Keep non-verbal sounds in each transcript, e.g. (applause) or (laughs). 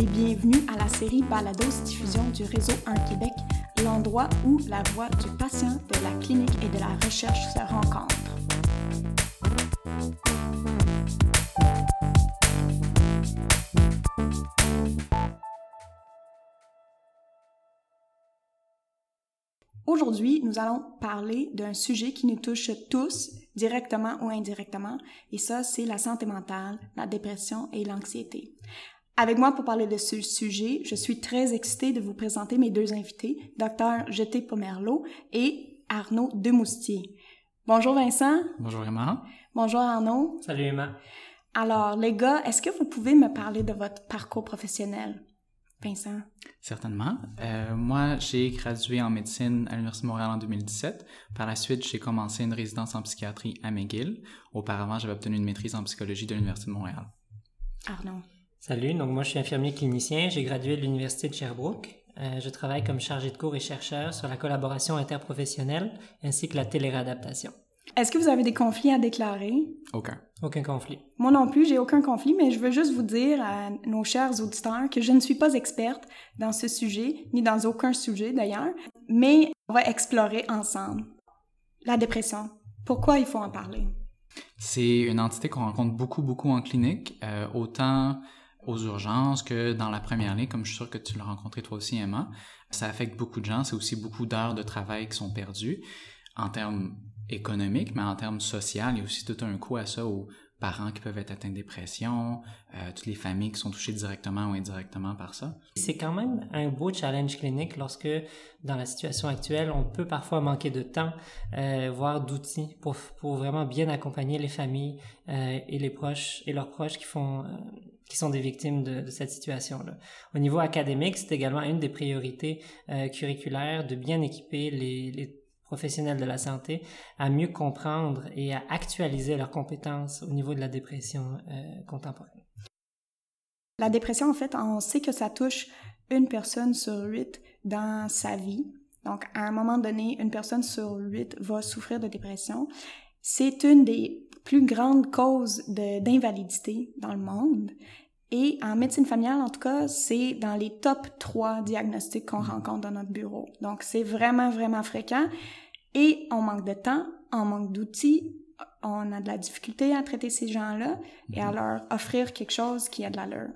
Et bienvenue à la série Balados diffusion du réseau Un Québec, l'endroit où la voix du patient, de la clinique et de la recherche se rencontrent. Aujourd'hui, nous allons parler d'un sujet qui nous touche tous, directement ou indirectement, et ça, c'est la santé mentale, la dépression et l'anxiété. Avec moi pour parler de ce sujet, je suis très excitée de vous présenter mes deux invités, Dr Jeté Pomerleau et Arnaud Demoustier. Bonjour Vincent. Bonjour Emma. Bonjour Arnaud. Salut Emma. Alors les gars, est-ce que vous pouvez me parler de votre parcours professionnel? Vincent? Certainement. Euh, moi, j'ai gradué en médecine à l'Université de Montréal en 2017. Par la suite, j'ai commencé une résidence en psychiatrie à McGill. Auparavant, j'avais obtenu une maîtrise en psychologie de l'Université de Montréal. Arnaud. Salut, donc moi je suis infirmier clinicien, j'ai gradué de l'Université de Sherbrooke. Euh, je travaille comme chargé de cours et chercheur sur la collaboration interprofessionnelle ainsi que la téléréadaptation. Est-ce que vous avez des conflits à déclarer? Aucun. Aucun conflit. Moi non plus, j'ai aucun conflit, mais je veux juste vous dire à nos chers auditeurs que je ne suis pas experte dans ce sujet, ni dans aucun sujet d'ailleurs, mais on va explorer ensemble. La dépression. Pourquoi il faut en parler? C'est une entité qu'on rencontre beaucoup, beaucoup en clinique, euh, autant aux urgences que dans la première ligne, comme je suis sûr que tu l'as rencontré toi aussi, Emma. Ça affecte beaucoup de gens, c'est aussi beaucoup d'heures de travail qui sont perdues en termes économiques, mais en termes sociaux, il y a aussi tout un coût à ça aux parents qui peuvent être atteints de dépression, euh, toutes les familles qui sont touchées directement ou indirectement par ça. C'est quand même un beau challenge clinique lorsque, dans la situation actuelle, on peut parfois manquer de temps, euh, voire d'outils pour, pour vraiment bien accompagner les familles euh, et les proches et leurs proches qui font euh, qui sont des victimes de, de cette situation-là. Au niveau académique, c'est également une des priorités euh, curriculaires de bien équiper les, les professionnels de la santé à mieux comprendre et à actualiser leurs compétences au niveau de la dépression euh, contemporaine. La dépression, en fait, on sait que ça touche une personne sur huit dans sa vie. Donc, à un moment donné, une personne sur huit va souffrir de dépression. C'est une des plus grandes causes d'invalidité dans le monde. Et en médecine familiale, en tout cas, c'est dans les top 3 diagnostics qu'on rencontre dans notre bureau. Donc, c'est vraiment, vraiment fréquent. Et on manque de temps, on manque d'outils, on a de la difficulté à traiter ces gens-là et à leur offrir quelque chose qui a de l'allure.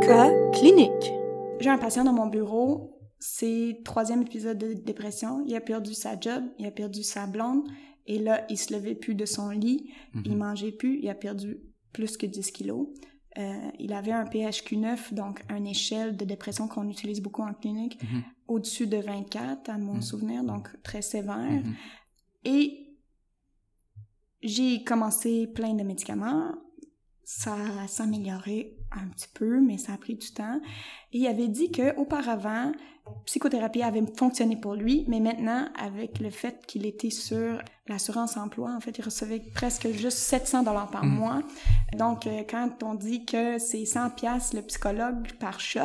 Cas clinique. J'ai un patient dans mon bureau, c'est troisième épisode de dépression. Il a perdu sa job, il a perdu sa blonde, et là, il se levait plus de son lit, il mangeait plus, il a perdu plus que 10 kilos. Euh, il avait un PHQ-9, donc une échelle de dépression qu'on utilise beaucoup en clinique, Mhm. au-dessus de 24 à mon Mhm. souvenir, donc très sévère. Mhm. Et j'ai commencé plein de médicaments. Ça s'améliorait un petit peu, mais ça a pris du temps. Et il avait dit que auparavant, psychothérapie avait fonctionné pour lui, mais maintenant, avec le fait qu'il était sur l'assurance emploi, en fait, il recevait presque juste 700 dollars par Mhm. mois. Donc, euh, quand on dit que c'est 100 pièces le psychologue par shot,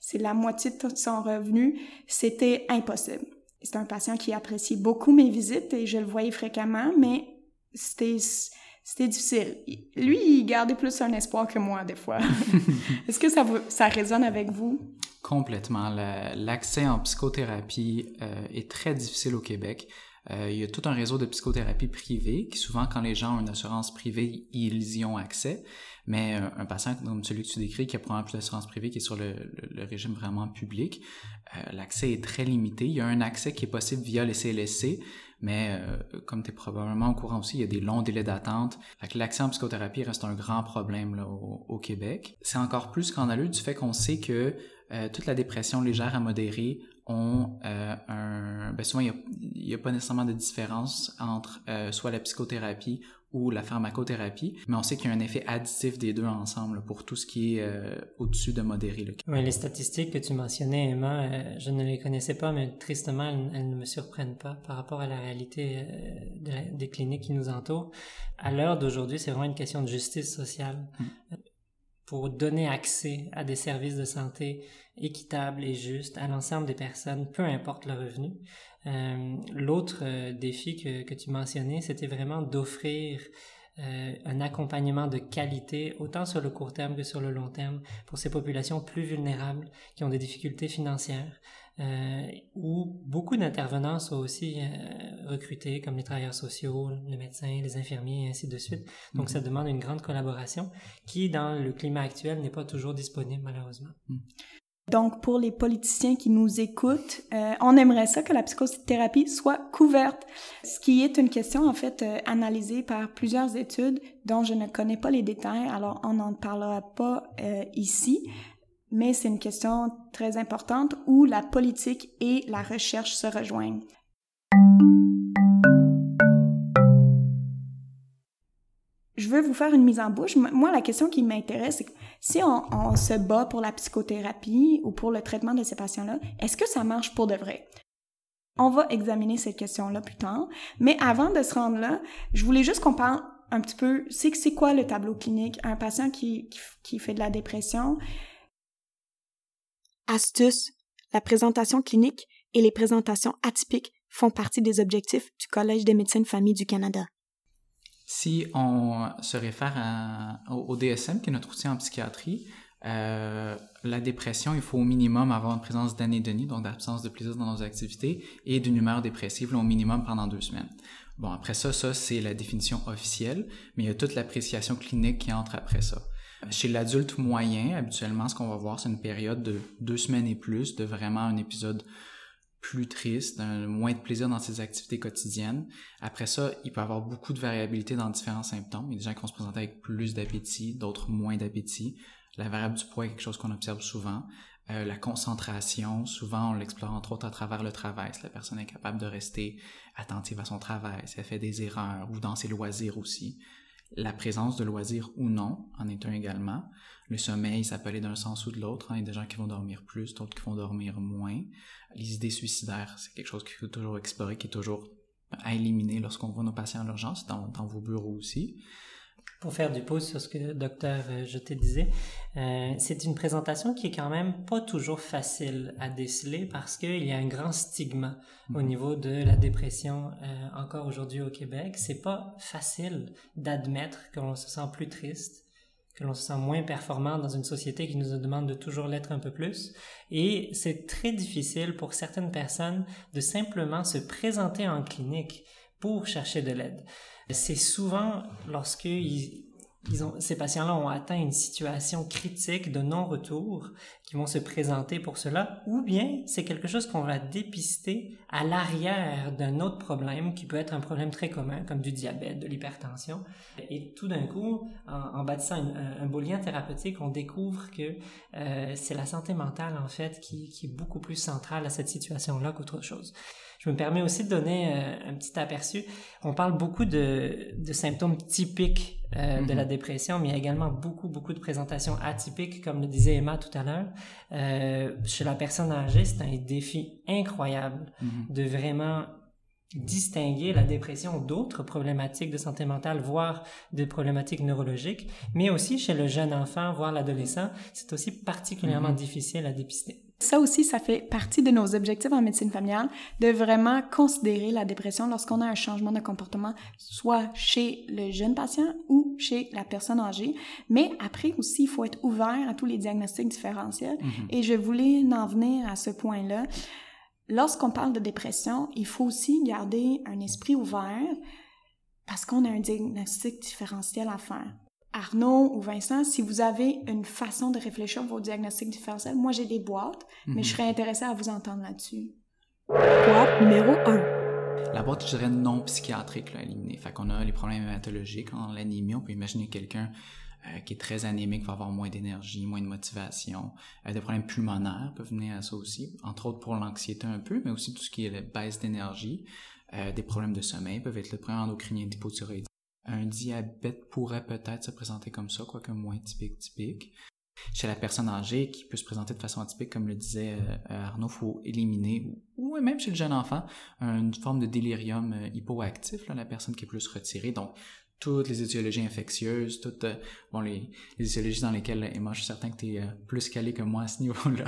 c'est la moitié de son revenu, c'était impossible. C'est un patient qui appréciait beaucoup mes visites et je le voyais fréquemment, mais c'était c'était difficile. Lui, il gardait plus un espoir que moi, des fois. (laughs) Est-ce que ça, vous, ça résonne avec vous? Complètement. La- L'accès en psychothérapie euh, est très difficile au Québec. Euh, il y a tout un réseau de psychothérapie privée qui souvent, quand les gens ont une assurance privée, ils y ont accès. Mais euh, un patient comme celui que tu décris, qui a probablement plus d'assurance privée, qui est sur le, le- le régime vraiment public, euh, l'accès est très limité. Il y a un accès qui est possible via les CLSC, mais euh, comme tu es probablement au courant aussi, il y a des longs délais d'attente. L'accès en psychothérapie reste un grand problème au, Québec. C'est encore plus scandaleux du fait qu'on sait que euh, toute la dépression légère à modérée ont euh, un... Ben souvent, il n'y a, a, pas nécessairement de différence entre soit la psychothérapie ou la pharmacothérapie, mais on sait qu'il y a un effet additif des deux ensemble pour tout ce qui est euh, au-dessus de modéré. Là. Oui, les statistiques que tu mentionnais, Emma, euh, je ne les connaissais pas, mais tristement, elles, elles, ne me surprennent pas par rapport à la réalité euh, de la, des cliniques qui nous entourent. À l'heure d'aujourd'hui, c'est vraiment une question de justice sociale. Mm. Pour donner accès à des services de santé équitables et justes à l'ensemble des personnes, peu importe le revenu. Euh, L'autre euh, défi que, que tu mentionnais, c'était vraiment d'offrir un accompagnement de qualité, autant sur le court terme que sur le long terme, pour ces populations plus vulnérables qui ont des difficultés financières, euh, où beaucoup d'intervenants sont aussi euh, recrutés, comme les travailleurs sociaux, les médecins, les infirmiers, et ainsi de suite. Donc, ça mhm. demande une grande collaboration qui, dans le climat actuel, n'est pas toujours disponible, malheureusement. Mhm. Donc, pour les politiciens qui nous écoutent, euh, on aimerait ça que la psychothérapie soit couverte, ce qui est une question en fait euh, analysée par plusieurs études dont je ne connais pas les détails, alors on n'en parlera pas euh, ici mais c'est une question très importante où la politique et la recherche se rejoignent. Je veux vous faire une mise en bouche. Moi, la question qui m'intéresse, c'est si on, se bat pour la psychothérapie ou pour le traitement de ces patients-là, est-ce que ça marche pour de vrai? On va examiner cette question-là plus tard. Mais avant de se rendre là, je voulais juste qu'on parle un petit peu, c'est c'est quoi le tableau clinique? Un patient qui, qui fait de la dépression, Astuce, la présentation clinique et les présentations atypiques font partie des objectifs du Collège des médecines famille du Canada. Si on se réfère au DSM, qui est notre outil en psychiatrie, euh, la dépression, il faut au minimum avoir une présence d'anédonie, donc d'absence de plaisir dans nos activités, et d'une humeur dépressive au minimum pendant deux semaines. Bon, après ça, ça c'est la définition officielle, mais il y a toute l'appréciation clinique qui entre après ça. Chez l'adulte moyen, habituellement, ce qu'on va voir, c'est une période de deux semaines et plus de vraiment un épisode plus triste, moins de plaisir dans ses activités quotidiennes. Après ça, il peut avoir beaucoup de variabilité dans différents symptômes. Il y a des gens qui vont se présenter avec plus d'appétit, d'autres moins d'appétit. La variable du poids est quelque chose qu'on observe souvent. Euh, la concentration, souvent on l'explore entre autres à travers le travail. Si la personne est capable de rester attentive à son travail, si elle fait des erreurs ou dans ses loisirs aussi. La présence de loisirs ou non en est un également. Le sommeil, ça peut aller d'un sens ou de l'autre. Il y a des gens qui vont dormir plus, d'autres qui vont dormir moins. Les idées suicidaires, c'est quelque chose qu'il faut toujours explorer, qui est toujours à éliminer lorsqu'on voit nos patients en urgence, dans, dans vos bureaux aussi pour faire du pouce sur ce que docteur euh, je te disais, euh, c'est une présentation qui est quand même pas toujours facile à déceler parce qu'il y a un grand stigma au mhm. niveau de la dépression euh, encore aujourd'hui au Québec. C'est pas facile d'admettre que l'on se sent plus triste, que l'on se sent moins performant dans une société qui nous demande de toujours l'être un peu plus. Et c'est très difficile pour certaines personnes de simplement se présenter en clinique pour chercher de l'aide. C'est souvent lorsque ils, ont, ces patients-là ont atteint une situation critique de non-retour qui vont se présenter pour cela, ou bien c'est quelque chose qu'on va dépister à l'arrière d'un autre problème qui peut être un problème très commun comme du diabète, de l'hypertension. Et tout d'un coup, en, bâtissant un, beau lien thérapeutique, on découvre que euh, c'est la santé mentale en fait qui, qui est beaucoup plus centrale à cette situation-là qu'autre chose. Je me permets aussi de donner euh, un petit aperçu. On parle beaucoup de, de symptômes typiques euh, de la mhm. dépression, mais il y a également beaucoup, beaucoup de présentations atypiques, comme le disait Emma tout à l'heure. Euh, chez la personne âgée, c'est un défi incroyable mhm. de vraiment distinguer la dépression d'autres problématiques de santé mentale, voire des problématiques neurologiques, mais aussi chez le jeune enfant, voire l'adolescent, c'est aussi particulièrement mhm. difficile à dépister. Ça aussi, ça fait partie de nos objectifs en médecine familiale, de vraiment considérer la dépression lorsqu'on a un changement de comportement, soit chez le jeune patient ou chez la personne âgée. Mais après aussi, il faut être ouvert à tous les diagnostics différentiels. Mhm. Et je voulais en venir à ce point-là. Lorsqu'on parle de dépression, il faut aussi garder un esprit ouvert parce qu'on a un diagnostic différentiel à faire. Arnaud ou Vincent, si vous avez une façon de réfléchir vos diagnostics différentiels, moi j'ai des boîtes, mais je mhm. serais intéressée à vous entendre là-dessus. Boîte numéro 1. La boîte, je dirais non psychiatrique là, à éliminer. Fait qu'on a les problèmes hématologiques, en l'anémie, on peut imaginer quelqu'un euh, qui est très anémique va avoir moins d'énergie, moins de motivation. Euh, des problèmes pulmonaires peuvent venir à ça aussi, entre autres pour l'anxiété un peu, mais aussi tout ce qui est la baisse d'énergie. Euh, des problèmes de sommeil peuvent être le premier endocrinien d'hypothyroïdie un diabète pourrait peut-être se présenter comme ça, quoique moins typique typique. Chez la personne âgée, qui peut se présenter de façon atypique, comme le disait euh, Arnaud, faut éliminer, ou, même chez le jeune enfant, une forme de délirium euh, hypoactif, là, la personne qui est plus retirée. Donc, toutes les étiologies infectieuses, toutes euh, bon, les, les, étiologies dans lesquelles, moi je suis certain que tu es plus calé que moi à ce niveau-là.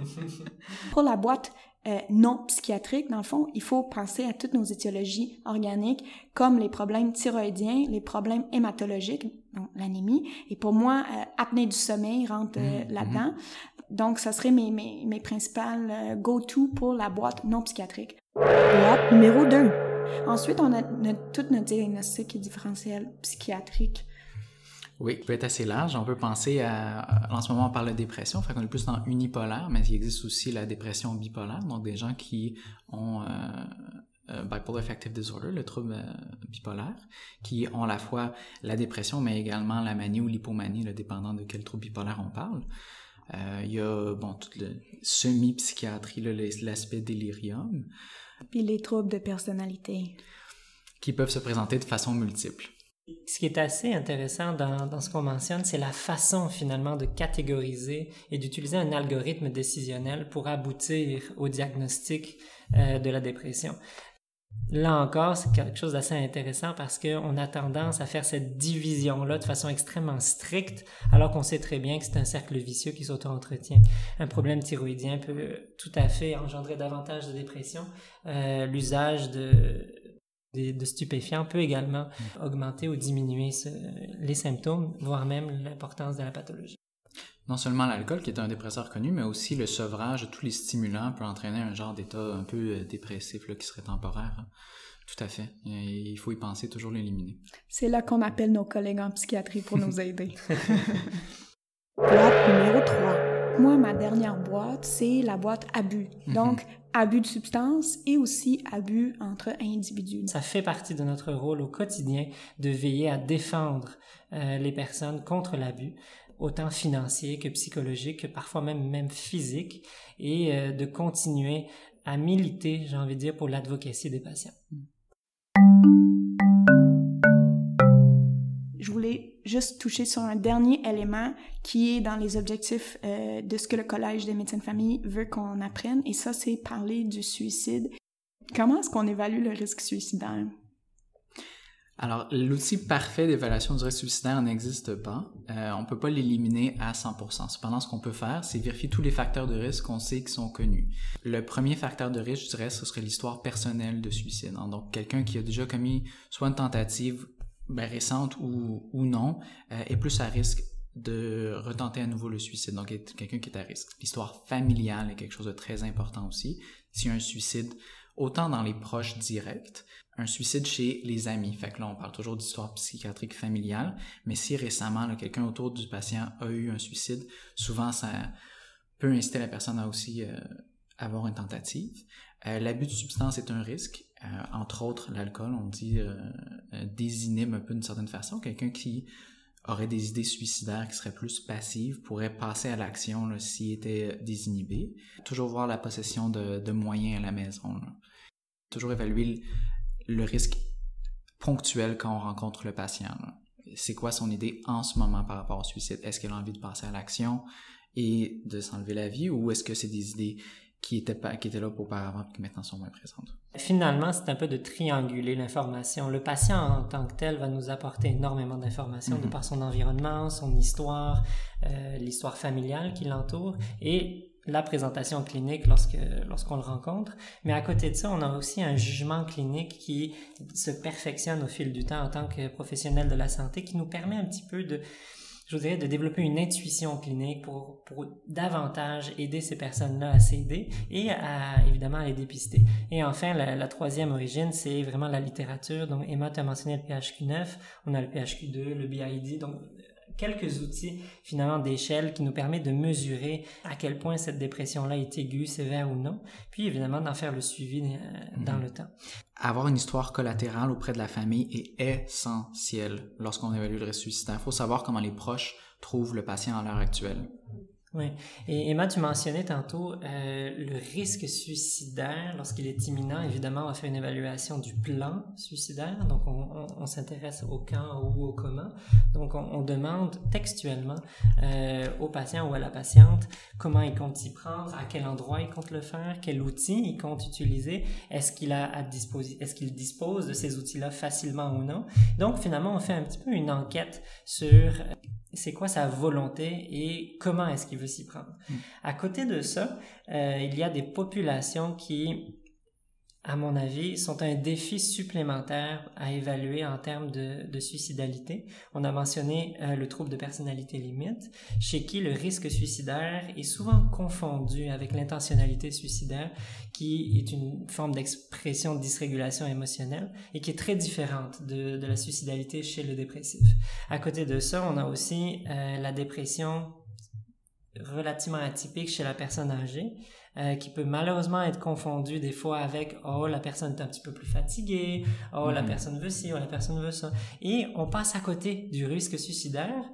(laughs) Pour la boîte, euh, non psychiatriques, dans le fond, il faut penser à toutes nos étiologies organiques, comme les problèmes thyroïdiens, les problèmes hématologiques, donc l'anémie. Et pour moi, euh, apnée du sommeil rentre euh, mmh, là-dedans. Mmh. Donc, ça serait mes, mes, mes principales go-to pour la boîte non psychiatrique. Boîte numéro 2. Ensuite, on a notre, tout notre diagnostic différentiel psychiatrique. Oui, peut être assez large. On peut penser à, en ce moment, on parle de dépression, fait qu'on est plus dans unipolaire, mais il existe aussi la dépression bipolaire, donc des gens qui ont euh, euh bipolar affective disorder, le trouble euh, bipolaire, qui ont à la fois la dépression, mais également la manie ou l'hypomanie, le dépendant de quel trouble bipolaire on parle. Euh, il y a, bon, toute le semi-psychiatrie, l'aspect délirium. Puis les troubles de personnalité. Qui peuvent se présenter de façon multiple. Ce qui est assez intéressant dans, dans ce qu'on mentionne, c'est la façon finalement de catégoriser et d'utiliser un algorithme décisionnel pour aboutir au diagnostic euh, de la dépression. Là encore, c'est quelque chose d'assez intéressant parce qu'on a tendance à faire cette division-là de façon extrêmement stricte, alors qu'on sait très bien que c'est un cercle vicieux qui s'auto-entretient. Un problème thyroïdien peut tout à fait engendrer davantage de dépression. Euh, L'usage de de stupéfiants peut également augmenter ou diminuer les symptômes, voire même l'importance de la pathologie. Non seulement l'alcool, qui est un dépresseur connu, mais aussi le sevrage de tous les stimulants peut entraîner un genre d'état un peu euh, dépressif là, qui serait temporaire. Hein. Tout à fait. il faut y penser, toujours l'éliminer. C'est là qu'on appelle nos collègues en psychiatrie pour nous aider. (laughs) boîte numéro 3. Moi, ma dernière boîte, c'est la boîte abus. Mhm. Donc, abus de substance et aussi abus entre individus. Ça fait partie de notre rôle au quotidien de veiller à défendre euh, les personnes contre l'abus, autant financier que psychologique, que parfois même, même physique, et euh, de continuer à militer, j'ai envie de dire, pour l'advocacy des patients. Juste toucher sur un dernier élément qui est dans les objectifs euh, de ce que le Collège des médecins de famille veut qu'on apprenne, et ça, c'est parler du suicide. Comment est-ce qu'on évalue le risque suicidaire? Alors, l'outil parfait d'évaluation du risque suicidaire n'existe pas. Euh, on ne peut pas l'éliminer à 100%. Cependant, ce qu'on peut faire, c'est vérifier tous les facteurs de risque qu'on sait qui sont connus. Le premier facteur de risque, je dirais, ce serait l'histoire personnelle de suicide. Donc, quelqu'un qui a déjà commis soit une tentative ben, récente ou, non, euh, est plus à risque de retenter à nouveau le suicide. Donc, quelqu'un qui est à risque. L'histoire familiale est quelque chose de très important aussi. S'il y a un suicide, autant dans les proches directs, un suicide chez les amis. Fait que là, on parle toujours d'histoire psychiatrique familiale, mais si récemment, quelqu'un autour du patient a eu un suicide, souvent, ça peut inciter la personne à aussi euh, avoir une tentative. Euh, l'abus de substance est un risque. Euh, entre autres, l'alcool, on dit, euh, euh, désinhibe un peu d'une certaine façon. Quelqu'un qui aurait des idées suicidaires, qui serait plus passive, pourrait passer à l'action s'il était désinhibé. Toujours voir la possession de, moyens à la maison. Toujours évaluer le, risque ponctuel quand on rencontre le patient. C'est quoi son idée en ce moment par rapport au suicide? Est-ce qu'elle a envie de passer à l'action et de s'enlever la vie ou est-ce que c'est des idées qui étaient, pas, qui étaient là auparavant et qui maintenant sont moins présentes. Finalement, c'est un peu de trianguler l'information. Le patient en tant que tel va nous apporter énormément d'informations de mhm. par son environnement, son histoire, euh, l'histoire familiale qui l'entoure et la présentation clinique lorsque lorsqu'on le rencontre. Mais à côté de ça, on a aussi un jugement clinique qui se perfectionne au fil du temps en tant que professionnel de la santé, qui nous permet un petit peu de je voudrais de développer une intuition clinique pour, pour davantage aider ces personnes-là à s'aider et à, évidemment, à les dépister. Et enfin, la, la troisième origine, c'est vraiment la littérature. Donc, Emma, tu as mentionné le PHQ-9, on a le PHQ-2, le BID, donc quelques outils finalement d'échelle qui nous permet de mesurer à quel point cette dépression-là est aiguë, sévère ou non, puis évidemment d'en faire le suivi euh, dans mhm. le temps. Avoir une histoire collatérale auprès de la famille est essentiel lorsqu'on évalue le suicidaire. Il faut savoir comment les proches trouvent le patient à l'heure actuelle. Oui. Et Emma, tu mentionnais tantôt euh, le risque suicidaire lorsqu'il est imminent. Évidemment, on faire une évaluation du plan suicidaire. Donc, on, s'intéresse au quand ou au comment. Donc, on, demande textuellement euh, au patient ou à la patiente comment il compte s'y prendre, à quel endroit il compte le faire, quel outil il compte utiliser, est-ce qu'il a à disposer, est-ce qu'il dispose de ces outils-là facilement ou non. Donc, finalement, on fait un petit peu une enquête sur c'est quoi sa volonté et comment est-ce qu'il veut s'y prendre. Mm. À côté de ça, euh, il y a des populations qui à mon avis, sont un défi supplémentaire à évaluer en termes de, de suicidalité. On a mentionné euh, le trouble de personnalité limite, chez qui le risque suicidaire est souvent confondu avec l'intentionnalité suicidaire, qui est une forme d'expression de dysrégulation émotionnelle et qui est très différente de, de, la suicidalité chez le dépressif. À côté de ça, on a aussi euh, la dépression relativement atypique chez la personne âgée, euh, qui peut malheureusement être confondu des fois avec oh la personne est un petit peu plus fatiguée, oh la Mhm. personne veut ci, oh la personne veut ça, et on passe à côté du risque suicidaire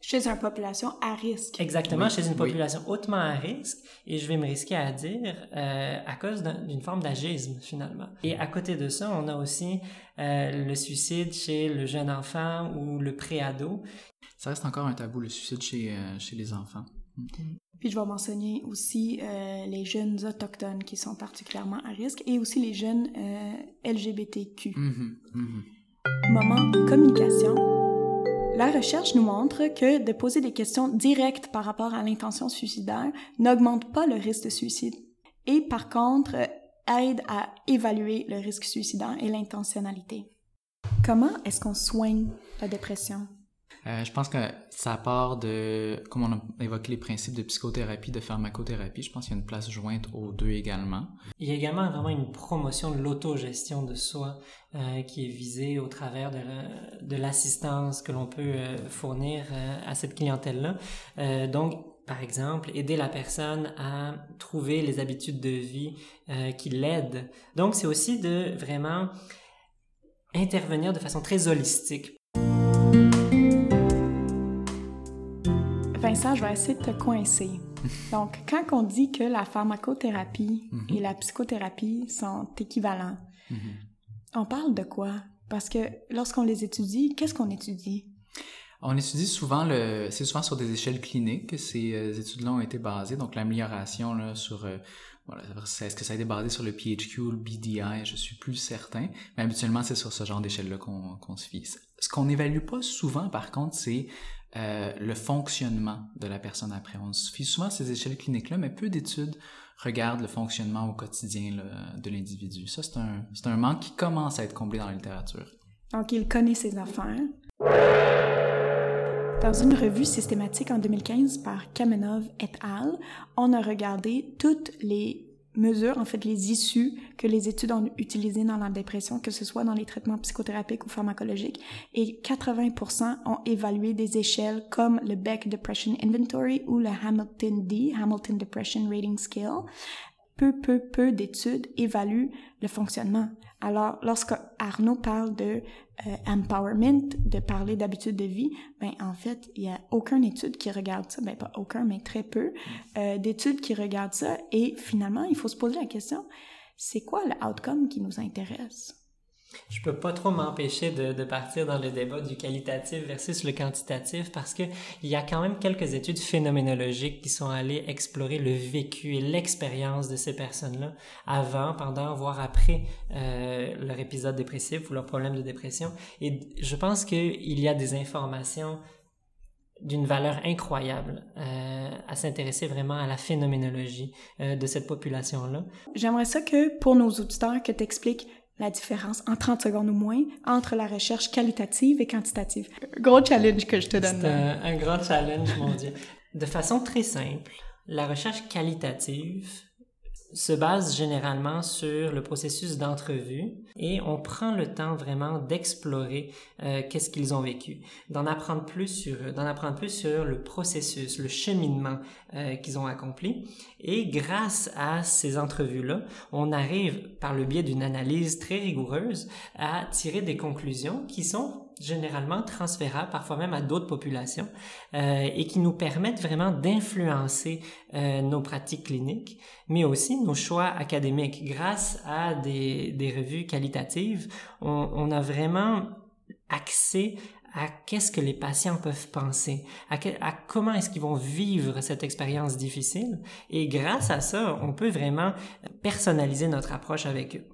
Chez une population à risque. exactement Oui, chez une oui. population hautement à risque, et je vais me risquer à dire euh, à cause d'un- d'une forme d'agisme finalement. Et à côté de ça, on a aussi euh, le suicide chez le jeune enfant ou le préado, Ça reste encore un tabou, le suicide chez, euh, chez les enfants. Puis je vais mentionner aussi euh, les jeunes autochtones qui sont particulièrement à risque et aussi les jeunes euh, LGBTQ. Mhm, mhm. Moment communication. La recherche nous montre que de poser des questions directes par rapport à l'intention suicidaire n'augmente pas le risque de suicide et par contre aide à évaluer le risque suicidaire et l'intentionnalité. Comment est-ce qu'on soigne la dépression? Euh, je pense que ça part de, comme on a évoqué les principes de psychothérapie, de pharmacothérapie, je pense qu'il y a une place jointe aux deux également. Il y a également vraiment une promotion de l'autogestion de soi euh, qui est visée au travers de la- de l'assistance que l'on peut euh, fournir à cette clientèle-là. Donc, par exemple, aider la personne à trouver les habitudes de vie qui l'aident. Donc, c'est aussi de vraiment intervenir de façon très holistique. Vincent, je vais essayer de te coincer. (laughs) Donc, quand on dit que la pharmacothérapie Mhm. et la psychothérapie sont équivalents, Mhm. on parle de quoi? Parce que lorsqu'on les étudie, qu'est-ce qu'on étudie? On étudie souvent le, c'est souvent sur des échelles cliniques que ces euh, études-là ont été basées. Donc l'amélioration là sur, euh, voilà, est-ce que ça a été basé sur le PHQ le BDI, je suis plus certain. Mais habituellement c'est sur ce genre d'échelle-là qu'on se fixe. Ce qu'on n'évalue pas souvent, par contre, c'est euh, le fonctionnement de la personne après. On se fie souvent à ces échelles cliniques-là, mais peu d'études regardent le fonctionnement au quotidien de l'individu. Ça, c'est un, un manque qui commence à être comblé dans la littérature. Donc, il connaît ses affaires. Dans une revue systématique en 2015 par Kamenov et al., on a regardé toutes les mesures, en fait les issues que les études ont utilisées dans la dépression, que ce soit dans les traitements psychothérapiques ou pharmacologiques, et 80% ont évalué des échelles comme le Beck Depression Inventory ou le Hamilton D, Hamilton Depression Rating Scale. Peu, peu, peu d'études évaluent le fonctionnement. Alors, lorsque Arnaud parle de euh, empowerment, de parler d'habitudes de vie, ben en fait, il y a aucune étude qui regarde ça, ben pas aucun, mais très peu euh, d'études qui regardent ça. Et finalement, il faut se poser la question, c'est quoi le outcome qui nous intéresse? Je peux pas trop m'empêcher de, de partir dans le débat du qualitatif versus le quantitatif parce que il y a quand même quelques études phénoménologiques qui sont allées explorer le vécu et l'expérience de ces personnes-là avant, pendant, voire après euh, leur épisode dépressif ou leur problème de dépression. Et je pense qu'il y a des informations d'une valeur incroyable euh, à s'intéresser vraiment à la phénoménologie euh, de cette population-là. J'aimerais ça que, pour nos auditeurs, que tu expliques la différence en 30 secondes ou moins entre la recherche qualitative et quantitative. Gros challenge que je te donne. C'est un, un grand challenge, mon Dieu. De façon très simple, la recherche qualitative se base généralement sur le processus d'entrevue et on prend le temps vraiment d'explorer euh, qu'est-ce qu'ils ont vécu, d'en apprendre plus sur eux, d'en apprendre plus sur le processus, le cheminement euh, qu'ils ont accompli. Et grâce à ces entrevues-là, on arrive par le biais d'une analyse très rigoureuse à tirer des conclusions qui sont généralement transférables, parfois même à d'autres populations, euh, et qui nous permettent vraiment d'influencer euh, nos pratiques cliniques, mais aussi nos choix académiques. Grâce à des, des revues qualitatives, on, on a vraiment accès à qu'est-ce que les patients peuvent penser, à, que- à comment est-ce qu'ils vont vivre cette expérience difficile. Et grâce à ça, on peut vraiment personnaliser notre approche avec eux.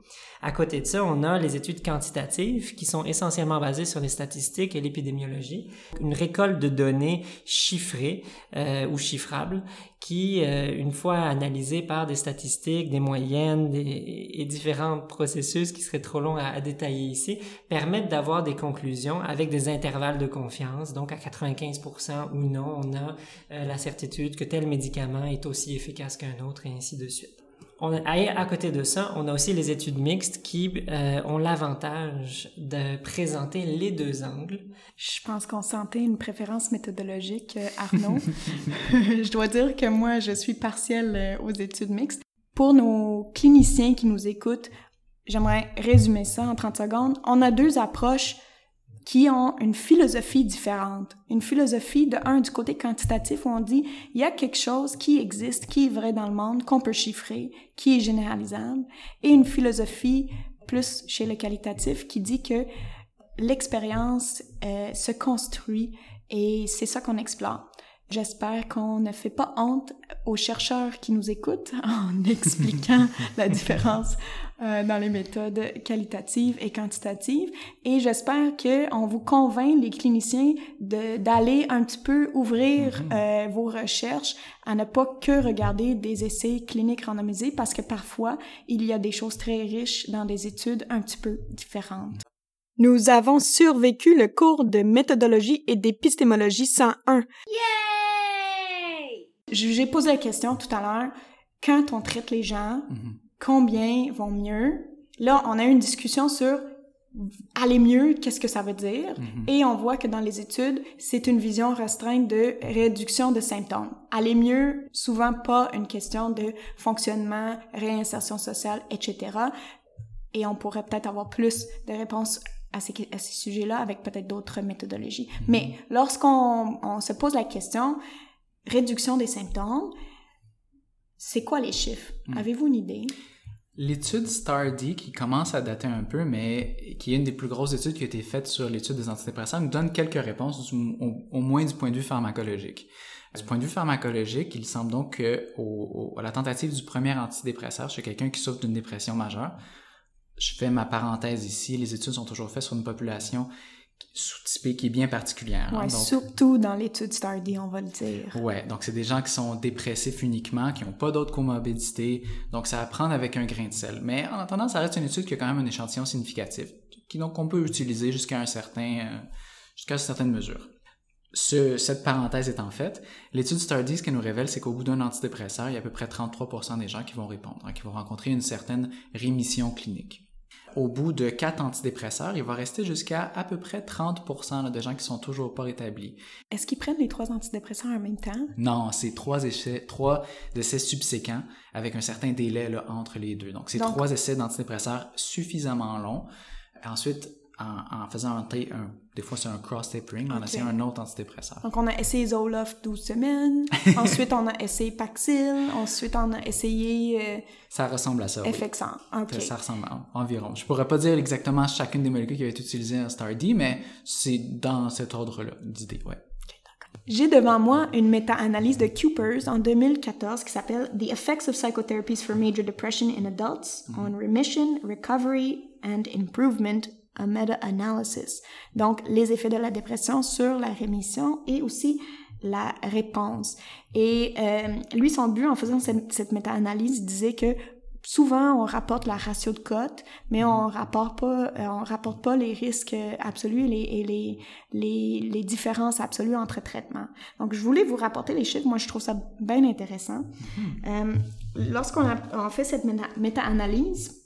À côté de ça, on a les études quantitatives qui sont essentiellement basées sur les statistiques et l'épidémiologie, une récolte de données chiffrées euh, ou chiffrables qui, euh, une fois analysées par des statistiques, des moyennes des, et différents processus qui seraient trop longs à, détailler ici, permettent d'avoir des conclusions avec des intervalles de confiance. Donc à 95% ou non, on a euh, la certitude que tel médicament est aussi efficace qu'un autre et ainsi de suite. On a, à côté de ça, on a aussi les études mixtes qui euh, ont l'avantage de présenter les deux angles. Je pense qu'on sentait une préférence méthodologique, euh, Arnaud. (laughs) (laughs) je dois dire que moi, je suis partielle euh, aux études mixtes. Pour nos cliniciens qui nous écoutent, j'aimerais résumer ça en 30 secondes. On a deux approches qui ont une philosophie différente. Une philosophie de un du côté quantitatif où on dit il y a quelque chose qui existe, qui est vrai dans le monde, qu'on peut chiffrer, qui est généralisable, et une philosophie plus chez le qualitatif qui dit que l'expérience euh, se construit et c'est ça qu'on explore. J'espère qu'on ne fait pas honte aux chercheurs qui nous écoutent (laughs) en expliquant la (laughs) différence euh, dans les méthodes qualitatives et quantitatives. Et j'espère qu'on vous convainc, les cliniciens, d'aller un petit peu ouvrir Mhm. euh, vos recherches à ne pas que regarder des essais cliniques randomisés parce que parfois, il y a des choses très riches dans des études un petit peu différentes. Nous avons survécu le cours de méthodologie et d'épistémologie 101. J'ai posé la question tout à l'heure, quand on traite les gens, Mhm. Combien vont mieux? Là, on a eu une discussion sur aller mieux, qu'est-ce que ça veut dire? Mhm. Et on voit que dans les études, c'est une vision restreinte de réduction de symptômes. Aller mieux, souvent pas une question de fonctionnement, réinsertion sociale, etc. Et on pourrait peut-être avoir plus de réponses à ces, à ces sujets-là avec peut-être d'autres méthodologies. Mais lorsqu'on on se pose la question, réduction des symptômes, c'est quoi les chiffres? Mm. Avez-vous une idée? L'étude STAR-D, qui commence à dater un peu, mais qui est une des plus grosses études qui a été faite sur l'étude des antidépresseurs, nous donne quelques réponses, au, au moins du point de vue pharmacologique. Du point de vue pharmacologique, il semble donc que au, au- à la tentative du premier antidépresseur chez quelqu'un qui souffre d'une dépression majeure, je fais ma parenthèse ici, les études sont toujours faites sur une population sous-typée qui est bien particulière. hein. Ouais, Donc, surtout dans l'étude STAR-D, on va le dire. Ouais, donc c'est des gens qui sont dépressifs uniquement, qui n'ont pas d'autres comorbidités, donc ça à prendre avec un grain de sel. Mais en attendant, ça reste une étude qui a quand même un échantillon significatif, qui donc on peut utiliser jusqu'à un certain, euh, jusqu'à une certaine mesure. Ce- cette parenthèse étant faite, l'étude STAR-D, ce qu'elle nous révèle, c'est qu'au bout d'un antidépresseur, il y a à peu près 33% des gens qui vont répondre, hein, qui vont rencontrer une certaine rémission clinique. Au bout de quatre antidépresseurs, il va rester jusqu'à à peu près 30% là, de gens qui sont toujours pas rétablis. Est-ce qu'ils prennent les trois antidépresseurs en même temps? Non, c'est trois essais, trois essais subséquents avec un certain délai là, entre les deux. Donc, c'est trois essais d'antidépresseurs suffisamment longs. Ensuite, en, en faisant un, ta- un- des fois c'est un cross-tapering, on Ok. essaie un autre antidépresseur. Donc, on a essayé Zoloft 12 semaines, (laughs) ensuite on a essayé Paxil, ensuite on a essayé euh, Ça ressemble à ça, oui. Effexant. OK. Ça ressemble à- environ. Je pourrais pas dire exactement chacune des molécules qui a été utilisée en STAR-D, mais c'est dans cet ordre-là d'idée, ouais. J'ai devant moi une méta-analyse de Cupers en 2014 qui s'appelle The Effects of Psychotherapies for Major Depression in Adults on Remission, Recovery and Improvement, a meta-analysis. Donc, les effets de la dépression sur la rémission et aussi la réponse. Et euh, lui, son but en faisant cette, cette méta-analyse, il disait que souvent on rapporte la ratio de cote, mais on rapporte pas, euh, on rapporte pas les risques absolus et les, et les, les, les différences absolues entre traitements. Donc, je voulais vous rapporter les chiffres. Moi, je trouve ça bien intéressant. Euh, Lorsqu'on a, on fait cette méta- méta-analyse,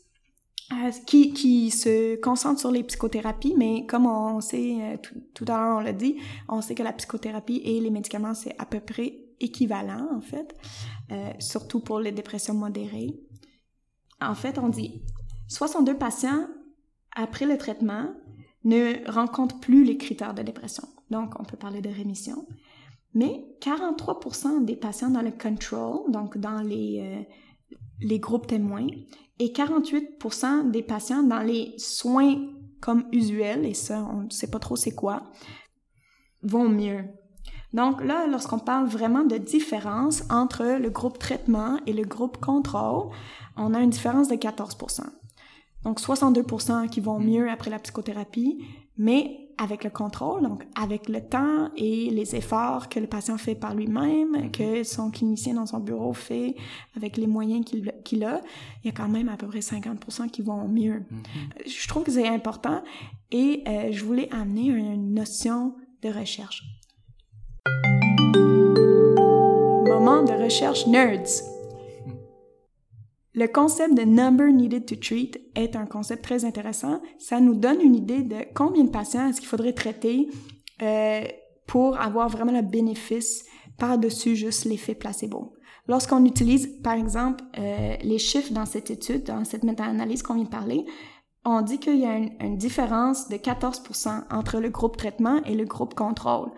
euh, qui, qui se concentre sur les psychothérapies, mais comme on sait, euh, tout, tout à l'heure on l'a dit, on sait que la psychothérapie et les médicaments, c'est à peu près équivalent, en fait, euh, surtout pour les dépressions modérées. En fait, on dit 62 patients, après le traitement, ne rencontrent plus les critères de dépression. Donc, on peut parler de rémission. Mais 43% des patients dans le control, donc dans les, les groupes témoins, et 48% des patients dans les soins comme usuels, et ça, on ne sait pas trop c'est quoi, vont mieux. Donc là, lorsqu'on parle vraiment de différence entre le groupe traitement et le groupe contrôle, on a une différence de 14% Donc 62% qui vont mieux après la psychothérapie, mais avec le contrôle, donc avec le temps et les efforts que le patient fait par lui-même, mhm. que son clinicien dans son bureau fait avec les moyens qu'il a, il y a quand même à peu près 50% qui vont mieux. Mhm. Je trouve que c'est important et euh, je voulais amener une notion de recherche. Moment de recherche nerds. Le concept de number needed to treat est un concept très intéressant. Ça nous donne une idée de combien de patients est-ce qu'il faudrait traiter euh, pour avoir vraiment le bénéfice par-dessus juste l'effet placebo. Lorsqu'on utilise, par exemple, euh, les chiffres dans cette étude, dans cette méta-analyse qu'on vient de parler, on dit qu'il y a une, une différence de 14% entre le groupe traitement et le groupe contrôle.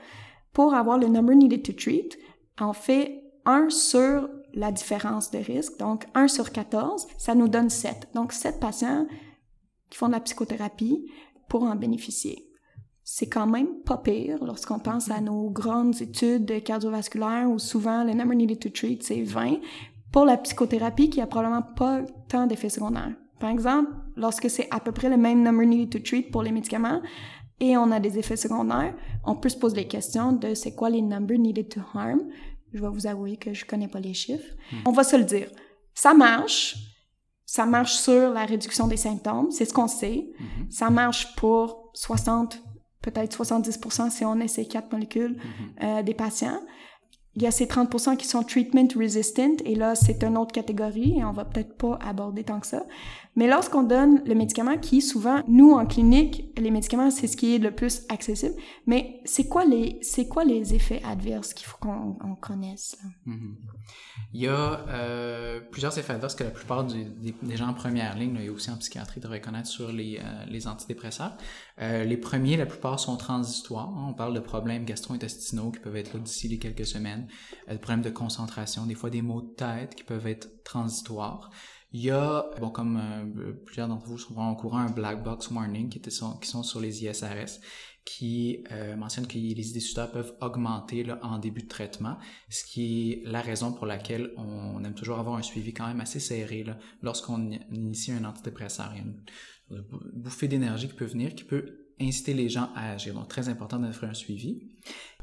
Pour avoir le number needed to treat, on fait 1 sur la différence de risque. Donc, 1 sur 14, ça nous donne 7. Donc, 7 patients qui font de la psychothérapie pour en bénéficier. C'est quand même pas pire lorsqu'on pense à nos grandes études cardiovasculaires où souvent le number needed to treat, c'est 20 pour la psychothérapie qui a probablement pas tant d'effets secondaires. Par exemple, lorsque c'est à peu près le même number needed to treat pour les médicaments et on a des effets secondaires, on peut se poser les questions de c'est quoi les number needed to harm je vais vous avouer que je connais pas les chiffres. Hmm. On va se le dire. Ça marche. Ça marche sur la réduction des symptômes. C'est ce qu'on sait. Hmm. Ça marche pour 60, peut-être 70% si on essaie quatre molécules hmm. euh, des patients. Il y a ces 30 qui sont treatment resistant et là, c'est une autre catégorie et on va peut-être pas aborder tant que ça. Mais lorsqu'on donne le médicament qui, souvent, nous, en clinique, les médicaments, c'est ce qui est le plus accessible. Mais c'est quoi les, c'est quoi les effets adverses qu'il faut qu'on connaisse? Mm-hmm. Il y a euh, plusieurs effets adverses que la plupart des, gens en première ligne, a aussi en psychiatrie, de reconnaître sur les, euh, les antidépresseurs. Euh, les premiers, la plupart sont transitoires. On parle de problèmes gastro-intestinaux qui peuvent être là d'ici les quelques semaines, des problèmes de concentration, des fois des maux de tête qui peuvent être transitoires. Il y a, bon, comme plusieurs d'entre vous sont au courant, un black box warning qui, était, qui sont sur les ISRS qui euh, mentionne que les idées suicidaires peuvent augmenter là, en début de traitement, ce qui est la raison pour laquelle on aime toujours avoir un suivi quand même assez serré lorsqu'on initie un antidépresseur. Bouffée d'énergie qui peut venir, qui peut inciter les gens à agir. Donc, très important d'offrir un suivi.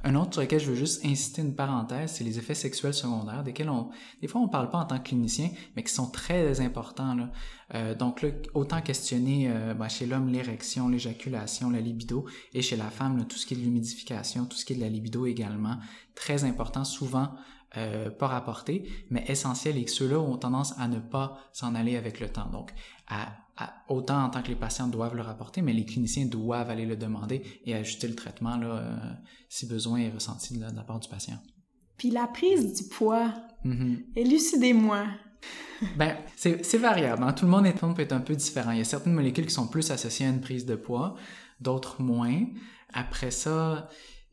Un autre sur lequel je veux juste inciter une parenthèse, c'est les effets sexuels secondaires, desquels on, des fois on parle pas en tant que clinicien, mais qui sont très importants. Là. Euh, donc là, autant questionner euh, ben, chez l'homme l'érection, l'éjaculation, la libido, et chez la femme tout ce qui est de l'humidification, tout ce qui est de la libido également, très important, souvent euh, pas rapporté, mais essentiel et que ceux-là ont tendance à ne pas s'en aller avec le temps. Donc, à autant en tant que les patients doivent le rapporter, mais les cliniciens doivent aller le demander et ajuster le traitement là, euh, si besoin est ressenti de la, part du patient. Puis la prise du poids, mm-hmm. élucidez-moi. (laughs) ben, c'est variable. Hein. Tout le monde est, peut être un peu différent. Il y a certaines molécules qui sont plus associées à une prise de poids, d'autres moins. Après ça,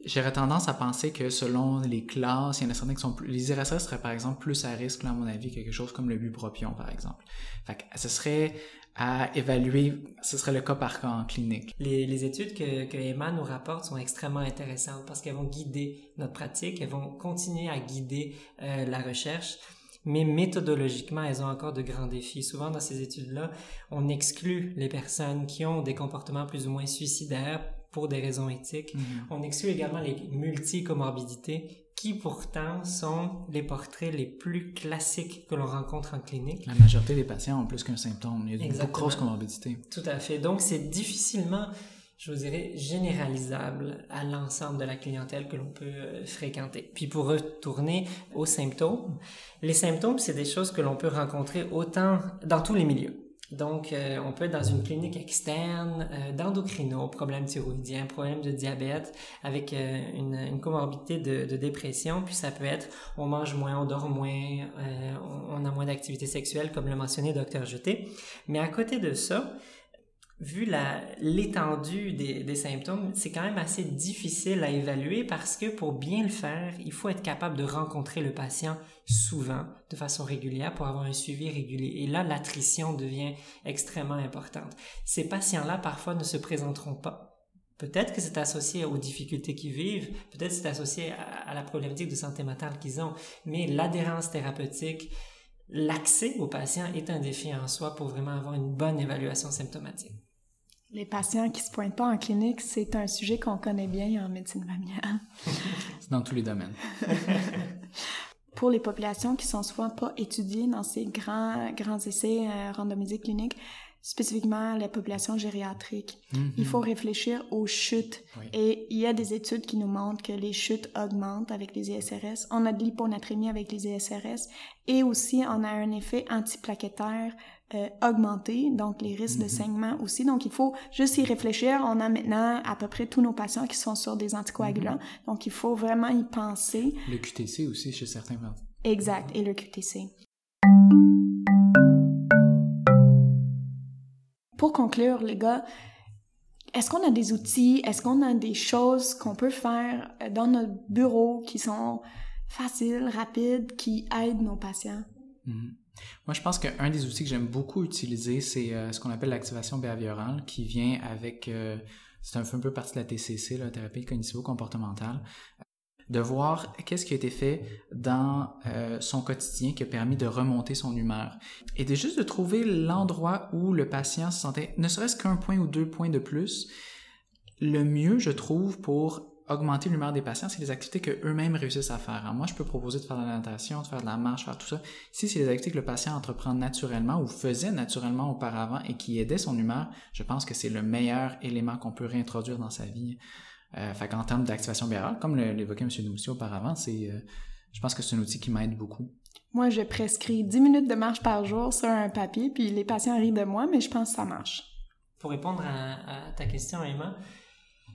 J'aurais tendance à penser que selon les classes, il y en a certains qui sont plus... Les IRSS seraient par exemple plus à risque, là, à mon avis, quelque chose comme le bupropion, par exemple. Fait que ce serait à évaluer, ce serait le cas par cas en clinique. Les, les études que, que Emma nous rapporte sont extrêmement intéressantes parce qu'elles vont guider notre pratique, elles vont continuer à guider euh, la recherche mais méthodologiquement, elles ont encore de grands défis. Souvent, dans ces études-là, on exclut les personnes qui ont des comportements plus ou moins suicidaires pour des raisons éthiques. Mhm. On exclut également les multicomorbidités qui pourtant sont les portraits les plus classiques que l'on rencontre en clinique. La majorité des patients ont plus qu'un symptôme. Il y a de grosses comorbidités. Tout à fait. Donc, c'est difficilement, je vous dirais, généralisable à l'ensemble de la clientèle que l'on peut euh, fréquenter. Puis pour retourner aux symptômes, les symptômes, c'est des choses que l'on peut rencontrer autant dans tous les milieux. Donc, euh, on peut être dans une clinique externe euh, d'endocrino, problème thyroïdien, problème de diabète, avec euh, une, une, comorbidité de, dépression. Puis ça peut être, on mange moins, on dort moins, on, a moins d'activité sexuelle, comme l'a mentionné Dr Jeté. Mais à côté de ça, vu l'étendue des, des, symptômes, c'est quand même assez difficile à évaluer parce que pour bien le faire, il faut être capable de rencontrer le patient souvent, de façon régulière, pour avoir un suivi régulier. Et là, l'attrition devient extrêmement importante. Ces patients-là, parfois, ne se présenteront pas Peut-être que c'est associé aux difficultés qu'ils vivent, peut-être c'est associé à, la problématique de santé mentale qu'ils ont, mais l'adhérence thérapeutique, l'accès aux patients est un défi en soi pour vraiment avoir une bonne évaluation symptomatique. Les patients qui se pointent pas en clinique, c'est un sujet qu'on connaît bien en médecine familiale. c'est (laughs) dans tous les domaines. (laughs) pour les populations qui sont soit pas étudiées dans ces grands, grands essais euh, randomisés cliniques, spécifiquement les populations gériatriques. Il faut réfléchir aux chutes. Et il y a des études qui nous montrent que les chutes augmentent avec les ISRS. On a de l'hyponatrémie avec les ISRS. Et aussi, on a un effet antiplaquettaire euh, augmenté, donc les risques de saignement aussi. Donc, il faut juste y réfléchir. On a maintenant à peu près tous nos patients qui sont sur des anticoagulants. Donc, il faut vraiment y penser. Le QTC aussi chez certains patients. Exact, et le QTC. pour conclure, les gars, est-ce qu'on a des outils, est-ce qu'on a des choses qu'on peut faire euh, dans notre bureau qui sont faciles, rapides, qui aident nos patients? Mhm. Moi, je pense qu'un des outils que j'aime beaucoup utiliser, c'est euh, ce qu'on appelle l'activation behaviorale, qui vient avec, euh, c'est un, un peu partie de la TCC, la thérapie cognitivo-comportementale de voir qu'est-ce qui a été fait dans euh, son quotidien qui a permis de remonter son humeur. Et de juste de trouver l'endroit où le patient se sentait, ne serait-ce qu'un point ou deux points de plus, le mieux, je trouve, pour augmenter l'humeur des patients, c'est les activités qu'eux-mêmes réussissent à faire. moi, je peux proposer de faire de la natation, de faire de la marche, faire tout ça. Si c'est des activités que le patient entreprend naturellement ou faisait naturellement auparavant et qui aidaient son humeur, je pense que c'est le meilleur élément qu'on peut réintroduire dans sa vie. Euh, fait qu'en termes d'activation behaviorale, comme l'évoquait M. Noumsio auparavant, c'est, euh, je pense que c'est un outil qui m'aide beaucoup. Moi, je prescris 10 minutes de marche par jour sur un papier, puis les patients rient de moi, mais je pense que ça marche. Pour répondre à, ta question, Emma,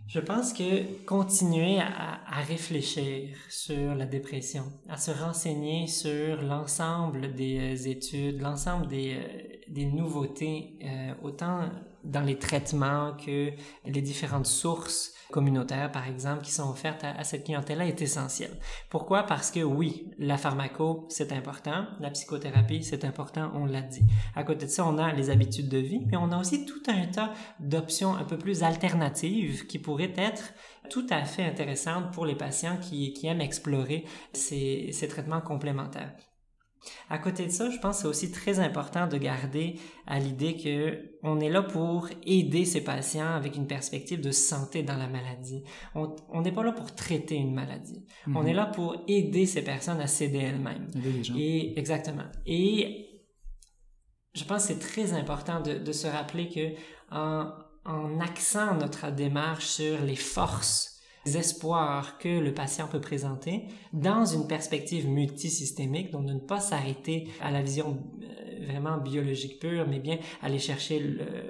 je pense que continuer à, réfléchir sur la dépression, à se renseigner sur l'ensemble des euh, études, l'ensemble des, euh, des nouveautés, euh, autant dans les traitements que les différentes sources communautaires, par exemple, qui sont offertes à, cette clientèle-là est essentielle. Pourquoi? Parce que oui, la pharmaco, c'est important, la psychothérapie, c'est important, on l'a dit. À côté de ça, on a les habitudes de vie, mais on a aussi tout un tas d'options un peu plus alternatives qui pourraient être tout à fait intéressantes pour les patients qui, aiment explorer ces traitements complémentaires. À côté de ça, je pense que c'est aussi très important de garder à l'idée que on est là pour aider ces patients avec une perspective de santé dans la maladie. On n'est pas là pour traiter une maladie. On mhm. est là pour aider ces personnes à s'aider elles-mêmes. Et exactement. Et je pense que c'est très important de, se rappeler que en, en axant notre démarche sur les forces espoirs que le patient peut présenter dans une perspective multisystémique, donc de ne pas s'arrêter à la vision euh, vraiment biologique pure, mais bien aller chercher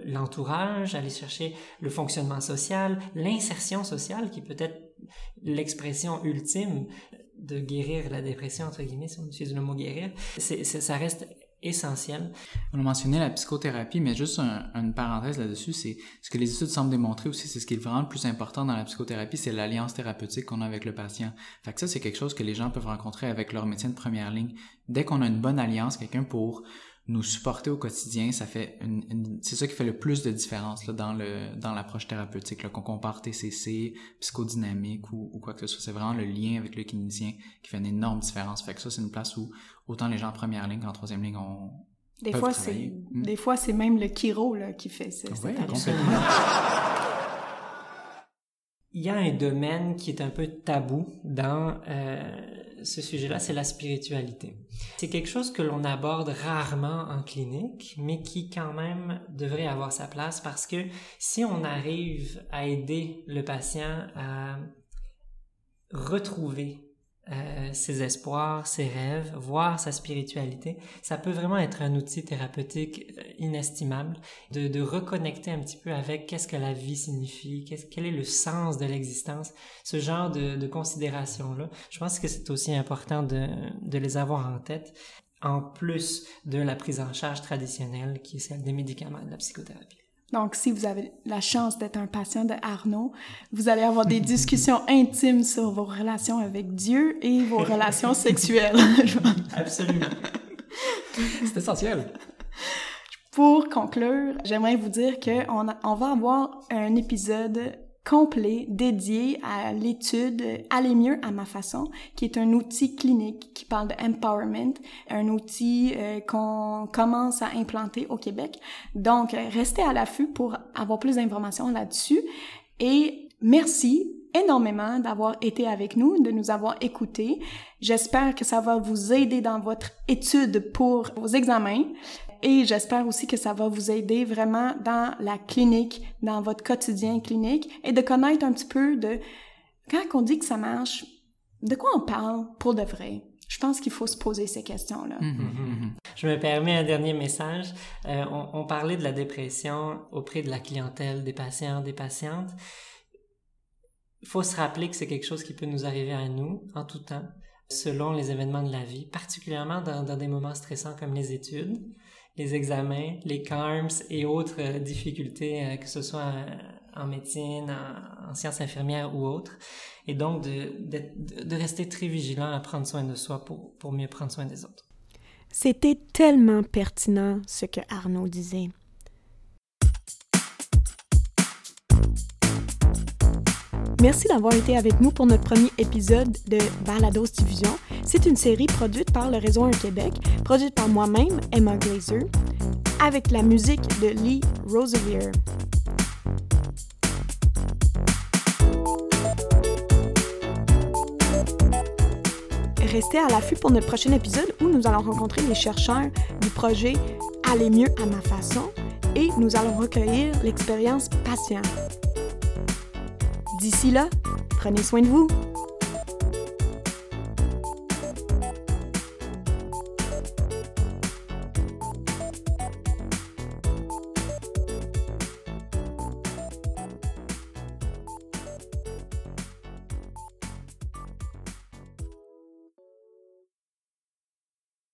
l'entourage, aller chercher le fonctionnement social, l'insertion sociale qui peut être l'expression ultime de guérir la dépression, entre guillemets, si on utilise le mot guérir. Ça reste essentiel. On a mentionné la psychothérapie, mais juste une parenthèse là-dessus, c'est ce que les études semblent démontrer aussi, c'est ce qui est vraiment le plus important dans la psychothérapie, c'est l'alliance thérapeutique qu'on a avec le patient. Fait que ça, c'est quelque chose que les gens peuvent rencontrer avec leur médecin de première ligne. Dès qu'on a une bonne alliance, quelqu'un pour nous supporter au quotidien, ça fait une, c'est ça qui fait le plus de différence là, dans le dans l'approche thérapeutique, là, qu'on compare TCC, psychodynamique ou, ou quoi que ce soit. C'est vraiment le lien avec le clinicien qui fait une énorme différence. Fait que ça, c'est une place où autant les gens en première ligne qu'en troisième ligne ont des fois, c'est hmm. des fois c'est même le chiro là, qui fait ça. Oui, (laughs) Il y a un domaine qui est un peu tabou dans euh, ce sujet-là, c'est la spiritualité. C'est quelque chose que l'on aborde rarement en clinique, mais qui quand même devrait avoir sa place parce que si on arrive à aider le patient à retrouver euh, ses espoirs, ses rêves, voir sa spiritualité, ça peut vraiment être un outil thérapeutique euh, inestimable de, de reconnecter un petit peu avec qu'est-ce que la vie signifie, qu'est-ce, quel est le sens de l'existence, ce genre de, de considérations-là. Je pense que c'est aussi important de, de les avoir en tête en plus de la prise en charge traditionnelle qui est celle des médicaments et de la psychothérapie. Donc, si vous avez la chance d'être un patient de Arnaud, vous allez avoir des discussions intimes sur vos relations avec Dieu et vos (laughs) relations sexuelles. (laughs) Absolument. C'est essentiel. Pour conclure, j'aimerais vous dire qu'on on va avoir un épisode complet dédié à l'étude Aller mieux à ma façon, qui est un outil clinique qui parle de empowerment, un outil euh, qu'on commence à implanter au Québec. Donc, restez à l'affût pour avoir plus d'informations là-dessus. Et merci énormément d'avoir été avec nous, de nous avoir écoutés. J'espère que ça va vous aider dans votre étude pour vos examens. Et j'espère aussi que ça va vous aider vraiment dans la clinique, dans votre quotidien clinique et de connaître un petit peu de quand on dit que ça marche, de quoi on parle pour de vrai? Je pense qu'il faut se poser ces questions-là. Mhm. Je me permets un dernier message. Euh, on, on, parlait de la dépression auprès de la clientèle, des patients, des patientes. Il faut se rappeler que c'est quelque chose qui peut nous arriver à nous en tout temps, selon les événements de la vie, particulièrement dans, dans des moments stressants comme les études les examens, les CARMS et autres euh, difficultés, euh, que ce soit en médecine, en, sciences infirmières ou autres. Et donc, de, de, de, rester très vigilant à prendre soin de soi pour, pour mieux prendre soin des autres. C'était tellement pertinent ce que Arnaud disait. Merci d'avoir été avec nous pour notre premier épisode de Balados Diffusion. C'est une série produite par le Réseau Un Québec, produite par moi-même, Emma Glazer, avec la musique de Lee Rosevere. Restez à l'affût pour notre prochain épisode où nous allons rencontrer les chercheurs du projet Aller mieux à ma façon et nous allons recueillir l'expérience patient. D'ici là, prenez soin de vous.